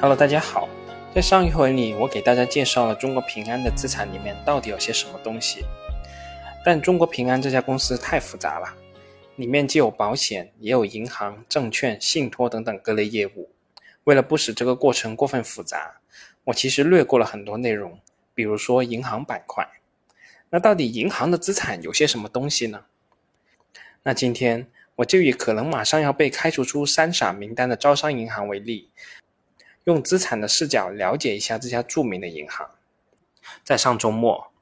Hello，大家好。在上一回里，我给大家介绍了中国平安的资产里面到底有些什么东西。但中国平安这家公司太复杂了，里面既有保险，也有银行、证券、信托等等各类业务。为了不使这个过程过分复杂，我其实略过了很多内容，比如说银行板块。那到底银行的资产有些什么东西呢？那今天我就以可能马上要被开除出三傻名单的招商银行为例。用资产的视角了解一下这家著名的银行。在上周末，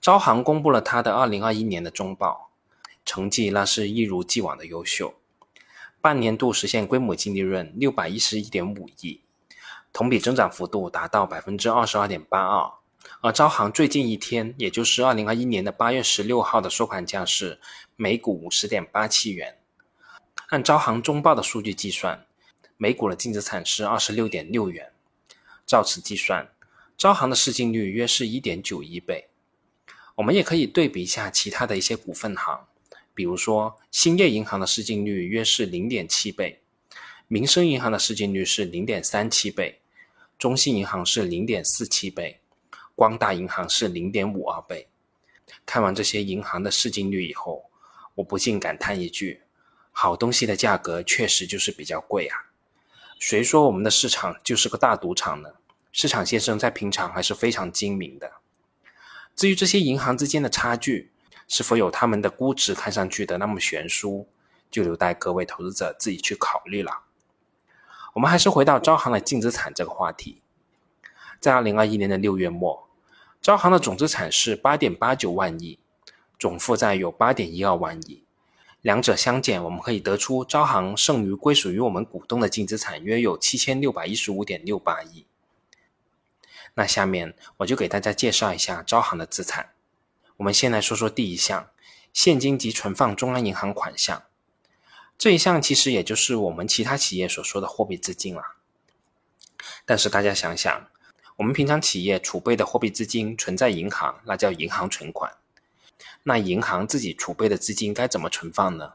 招行公布了它的2021年的中报，成绩那是一如既往的优秀，半年度实现规模净利润611.5亿，同比增长幅度达到22.82%。而招行最近一天，也就是2021年的8月16号的收盘价是每股50.87元，按招行中报的数据计算。每股的净资产是二十六点六元，照此计算，招行的市净率约是一点九一倍。我们也可以对比一下其他的一些股份行，比如说兴业银行的市净率约是零点七倍，民生银行的市净率是零点三七倍，中信银行是零点四七倍，光大银行是零点五二倍。看完这些银行的市净率以后，我不禁感叹一句：好东西的价格确实就是比较贵啊。谁说我们的市场就是个大赌场呢？市场先生在平常还是非常精明的。至于这些银行之间的差距是否有他们的估值看上去的那么悬殊，就留待各位投资者自己去考虑了。我们还是回到招行的净资产这个话题。在二零二一年的六月末，招行的总资产是八点八九万亿，总负债有八点一二万亿。两者相减，我们可以得出招行剩余归属于我们股东的净资产约有七千六百一十五点六八亿。那下面我就给大家介绍一下招行的资产。我们先来说说第一项，现金及存放中央银行款项。这一项其实也就是我们其他企业所说的货币资金了。但是大家想想，我们平常企业储备的货币资金存在银行，那叫银行存款。那银行自己储备的资金该怎么存放呢？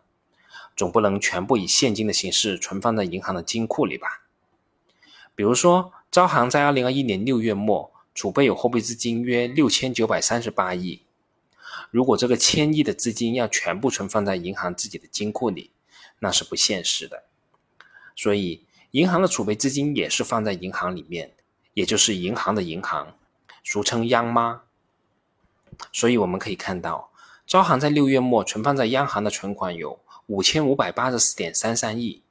总不能全部以现金的形式存放在银行的金库里吧？比如说，招行在二零二一年六月末储备有货币资金约六千九百三十八亿。如果这个千亿的资金要全部存放在银行自己的金库里，那是不现实的。所以，银行的储备资金也是放在银行里面，也就是银行的银行，俗称央妈。所以我们可以看到，招行在六月末存放在央行的存款有五千五百八十四点三三亿，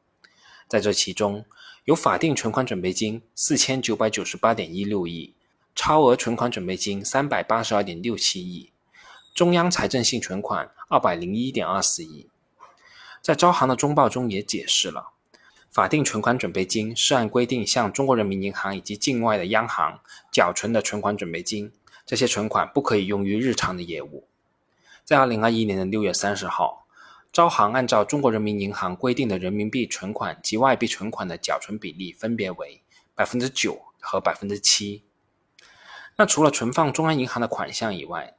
在这其中，有法定存款准备金四千九百九十八点一六亿，超额存款准备金三百八十二点六七亿，中央财政性存款二百零一点二四亿。在招行的中报中也解释了，法定存款准备金是按规定向中国人民银行以及境外的央行缴存的存款准备金。这些存款不可以用于日常的业务。在二零二一年的六月三十号，招行按照中国人民银行规定的人民币存款及外币存款的缴存比例分别为百分之九和百分之七。那除了存放中央银行的款项以外，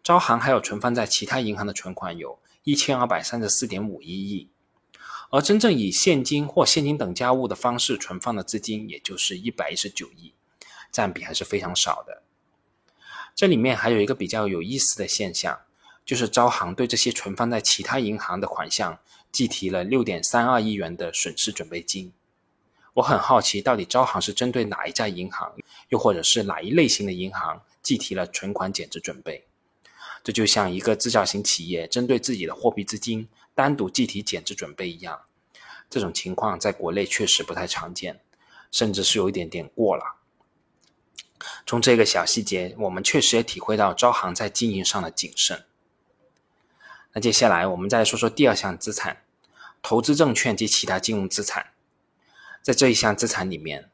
招行还有存放在其他银行的存款有一千二百三十四点五一亿，而真正以现金或现金等价物的方式存放的资金，也就是一百一十九亿，占比还是非常少的。这里面还有一个比较有意思的现象，就是招行对这些存放在其他银行的款项计提了六点三二亿元的损失准备金。我很好奇，到底招行是针对哪一家银行，又或者是哪一类型的银行计提了存款减值准备？这就像一个制造型企业针对自己的货币资金单独计提减值准备一样，这种情况在国内确实不太常见，甚至是有一点点过了。从这个小细节，我们确实也体会到招行在经营上的谨慎。那接下来我们再说说第二项资产：投资证券及其他金融资产。在这一项资产里面，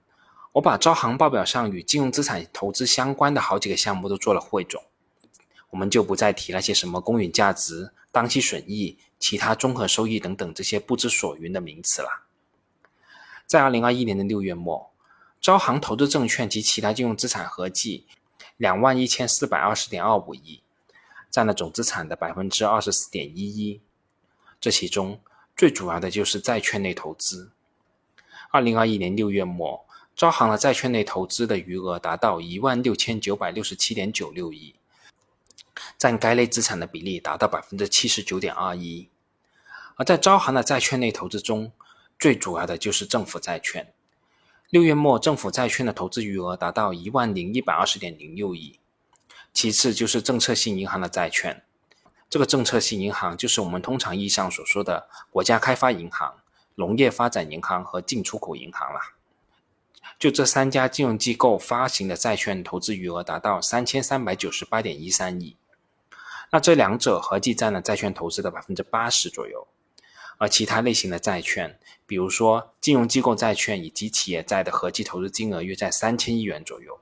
我把招行报表上与金融资产投资相关的好几个项目都做了汇总，我们就不再提那些什么公允价值、当期损益、其他综合收益等等这些不知所云的名词了。在二零二一年的六月末。招行投资证券及其他金融资产合计两万一千四百二十点二五亿，占了总资产的百分之二十四点一一。这其中最主要的就是债券类投资。二零二一年六月末，招行的债券类投资的余额达到一万六千九百六十七点九六亿，占该类资产的比例达到百分之七十九点二一。而在招行的债券类投资中，最主要的就是政府债券。六月末，政府债券的投资余额达到一万零一百二十点零六亿。其次就是政策性银行的债券，这个政策性银行就是我们通常意义上所说的国家开发银行、农业发展银行和进出口银行了。就这三家金融机构发行的债券投资余额达到三千三百九十八点一三亿，那这两者合计占了债券投资的百分之八十左右。而其他类型的债券，比如说金融机构债券以及企业债的合计投资金额约在三千亿元左右。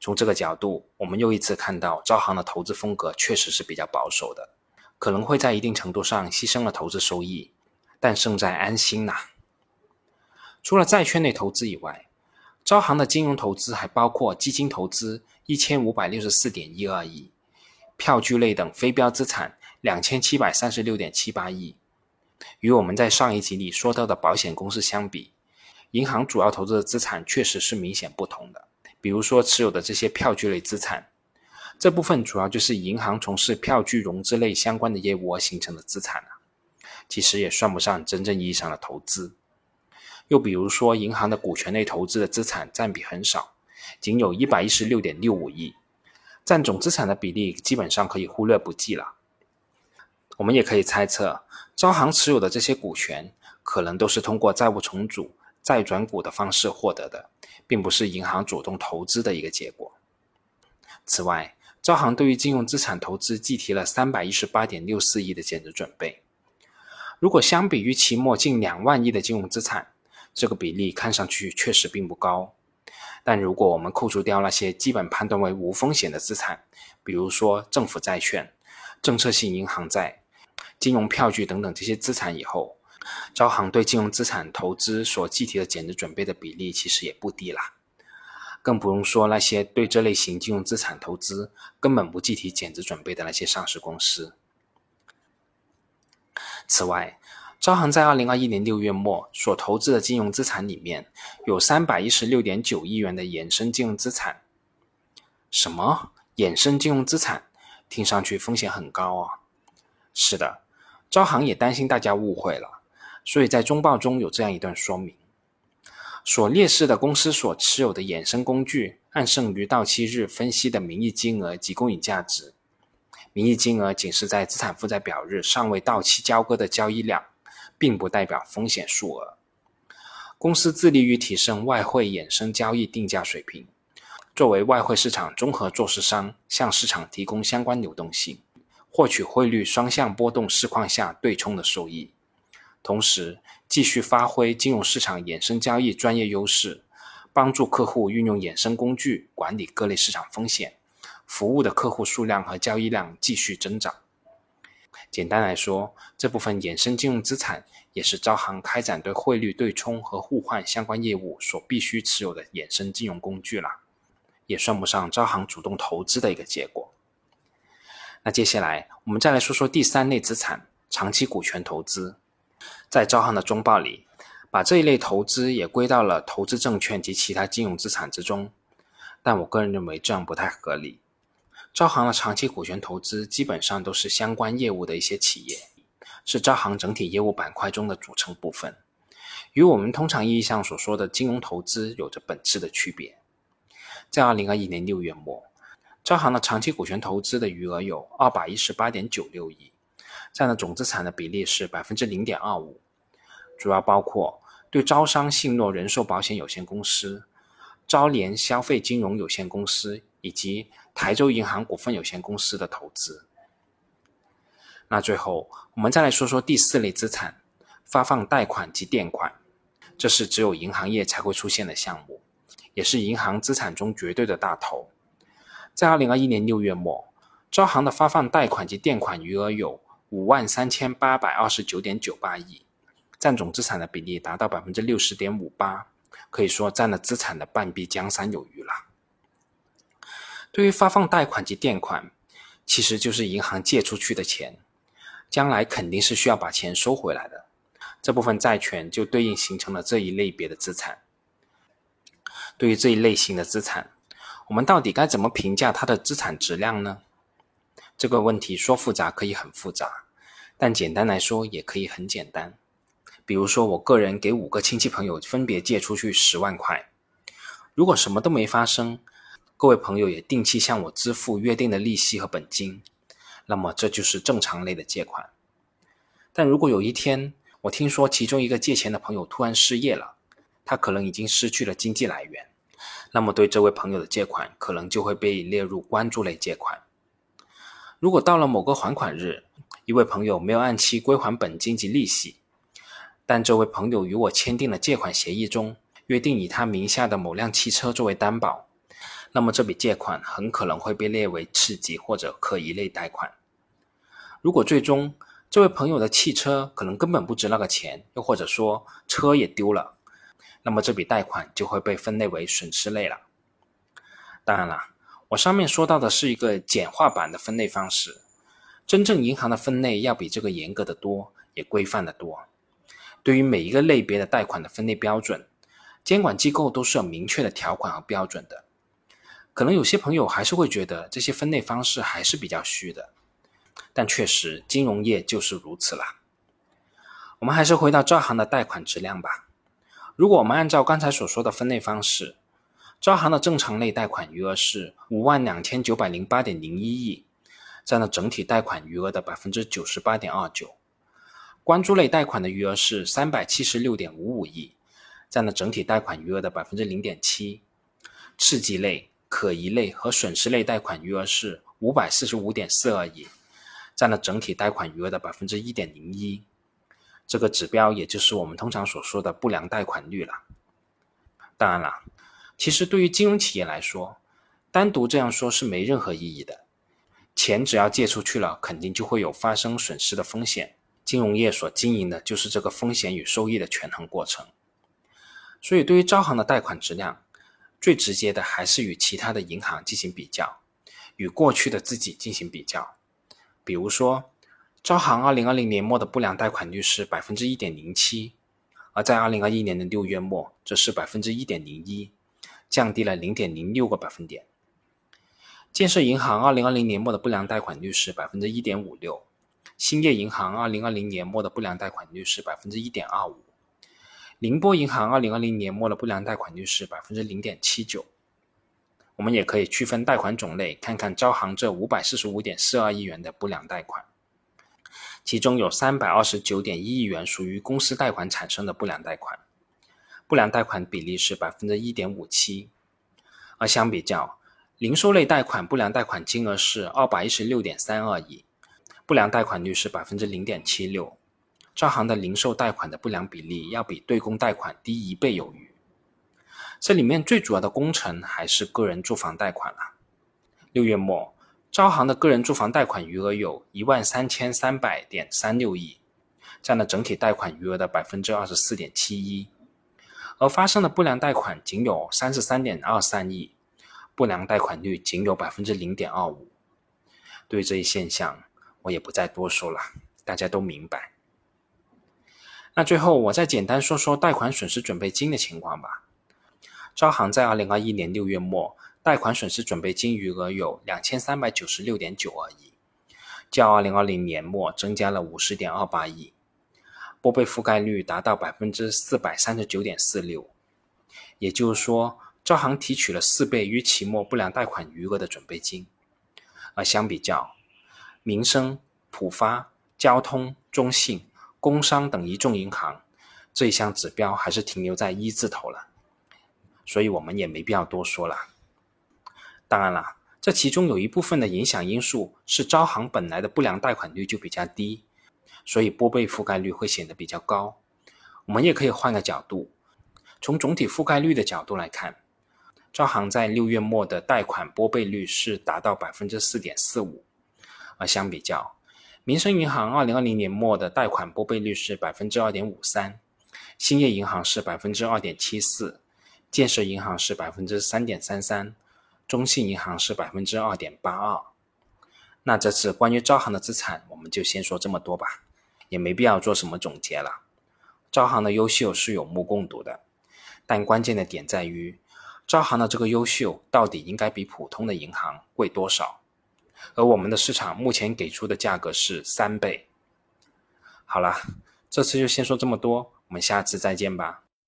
从这个角度，我们又一次看到招行的投资风格确实是比较保守的，可能会在一定程度上牺牲了投资收益，但胜在安心呐。除了债券类投资以外，招行的金融投资还包括基金投资一千五百六十四点一二亿，票据类等非标资产两千七百三十六点七八亿。与我们在上一集里说到的保险公司相比，银行主要投资的资产确实是明显不同的。比如说持有的这些票据类资产，这部分主要就是银行从事票据融资类相关的业务而形成的资产啊，其实也算不上真正意义上的投资。又比如说银行的股权类投资的资产占比很少，仅有一百一十六点六五亿，占总资产的比例基本上可以忽略不计了。我们也可以猜测，招行持有的这些股权，可能都是通过债务重组、债转股的方式获得的。并不是银行主动投资的一个结果。此外，招行对于金融资产投资计提了三百一十八点六四亿的减值准备。如果相比于期末近两万亿的金融资产，这个比例看上去确实并不高。但如果我们扣除掉那些基本判断为无风险的资产，比如说政府债券、政策性银行债、金融票据等等这些资产以后，招行对金融资产投资所计提的减值准备的比例其实也不低啦，更不用说那些对这类型金融资产投资根本不计提减值准备的那些上市公司。此外，招行在二零二一年六月末所投资的金融资产里面有三百一十六点九亿元的衍生金融资产。什么衍生金融资产？听上去风险很高啊！是的，招行也担心大家误会了。所以在中报中有这样一段说明：所列示的公司所持有的衍生工具，按剩余到期日分析的名义金额及公允价值。名义金额仅是在资产负债表日尚未到期交割的交易量，并不代表风险数额。公司致力于提升外汇衍生交易定价水平，作为外汇市场综合做市商，向市场提供相关流动性，获取汇率双向波动市况下对冲的收益。同时，继续发挥金融市场衍生交易专业优势，帮助客户运用衍生工具管理各类市场风险，服务的客户数量和交易量继续增长。简单来说，这部分衍生金融资产也是招行开展对汇率对冲和互换相关业务所必须持有的衍生金融工具了，也算不上招行主动投资的一个结果。那接下来我们再来说说第三类资产——长期股权投资。在招行的中报里，把这一类投资也归到了投资证券及其他金融资产之中，但我个人认为这样不太合理。招行的长期股权投资基本上都是相关业务的一些企业，是招行整体业务板块中的组成部分，与我们通常意义上所说的金融投资有着本质的区别。在二零二一年六月末，招行的长期股权投资的余额有二百一十八点九六亿。占的总资产的比例是百分之零点二五，主要包括对招商信诺人寿保险有限公司、招联消费金融有限公司以及台州银行股份有限公司的投资。那最后，我们再来说说第四类资产——发放贷款及垫款，这是只有银行业才会出现的项目，也是银行资产中绝对的大头。在二零二一年六月末，招行的发放贷款及垫款余额有。五万三千八百二十九点九八亿，占总资产的比例达到百分之六十点五八，可以说占了资产的半壁江山有余了。对于发放贷款及垫款，其实就是银行借出去的钱，将来肯定是需要把钱收回来的。这部分债权就对应形成了这一类别的资产。对于这一类型的资产，我们到底该怎么评价它的资产质量呢？这个问题说复杂可以很复杂，但简单来说也可以很简单。比如说，我个人给五个亲戚朋友分别借出去十万块，如果什么都没发生，各位朋友也定期向我支付约定的利息和本金，那么这就是正常类的借款。但如果有一天我听说其中一个借钱的朋友突然失业了，他可能已经失去了经济来源，那么对这位朋友的借款可能就会被列入关注类借款。如果到了某个还款日，一位朋友没有按期归还本金及利息，但这位朋友与我签订了借款协议中约定以他名下的某辆汽车作为担保，那么这笔借款很可能会被列为次级或者可疑类贷款。如果最终这位朋友的汽车可能根本不值那个钱，又或者说车也丢了，那么这笔贷款就会被分类为损失类了。当然了。我上面说到的是一个简化版的分类方式，真正银行的分类要比这个严格的多，也规范的多。对于每一个类别的贷款的分类标准，监管机构都是有明确的条款和标准的。可能有些朋友还是会觉得这些分类方式还是比较虚的，但确实金融业就是如此啦。我们还是回到招行的贷款质量吧。如果我们按照刚才所说的分类方式，招行的正常类贷款余额是五万两千九百零八点零一亿，占了整体贷款余额的百分之九十八点二九。关注类贷款的余额是三百七十六点五五亿，占了整体贷款余额的百分之零点七。次级类、可疑类和损失类贷款余额是五百四十五点四二亿，占了整体贷款余额的百分之一点零一。这个指标也就是我们通常所说的不良贷款率了。当然了。其实，对于金融企业来说，单独这样说是没任何意义的。钱只要借出去了，肯定就会有发生损失的风险。金融业所经营的就是这个风险与收益的权衡过程。所以，对于招行的贷款质量，最直接的还是与其他的银行进行比较，与过去的自己进行比较。比如说，招行二零二零年末的不良贷款率是百分之一点零七，而在二零二一年的六月末，则是百分之一点零一。降低了零点零六个百分点。建设银行二零二零年末的不良贷款率是百分之一点五六，兴业银行二零二零年末的不良贷款率是百分之一点二五，宁波银行二零二零年末的不良贷款率是百分之零点七九。我们也可以区分贷款种类，看看招行这五百四十五点四二亿元的不良贷款，其中有三百二十九点一亿元属于公司贷款产生的不良贷款。不良贷款比例是百分之一点五七，而相比较，零售类贷款不良贷款金额是二百一十六点三二亿，不良贷款率是百分之零点七六。招行的零售贷款的不良比例要比对公贷款低一倍有余。这里面最主要的工程还是个人住房贷款了。六月末，招行的个人住房贷款余额有一万三千三百点三六亿，占了整体贷款余额的百分之二十四点七一。而发生的不良贷款仅有三十三点二三亿，不良贷款率仅有百分之零点二五。对这一现象，我也不再多说了，大家都明白。那最后，我再简单说说贷款损失准备金的情况吧。招行在二零二一年六月末，贷款损失准备金余额有两千三百九十六点九二亿，较二零二零年末增加了五十点二八亿。拨备覆盖率达到百分之四百三十九点四六，也就是说，招行提取了四倍于期末不良贷款余额的准备金。而相比较，民生、浦发、交通、中信、工商等一众银行，这一项指标还是停留在一字头了。所以我们也没必要多说了。当然了，这其中有一部分的影响因素是招行本来的不良贷款率就比较低。所以拨备覆盖率会显得比较高。我们也可以换个角度，从总体覆盖率的角度来看，招行在六月末的贷款拨备率是达到百分之四点四五，而相比较，民生银行二零二零年末的贷款拨备率是百分之二点五三，兴业银行是百分之二点七四，建设银行是百分之三点三三，中信银行是百分之二点八二。那这次关于招行的资产，我们就先说这么多吧。也没必要做什么总结了。招行的优秀是有目共睹的，但关键的点在于，招行的这个优秀到底应该比普通的银行贵多少？而我们的市场目前给出的价格是三倍。好了，这次就先说这么多，我们下次再见吧。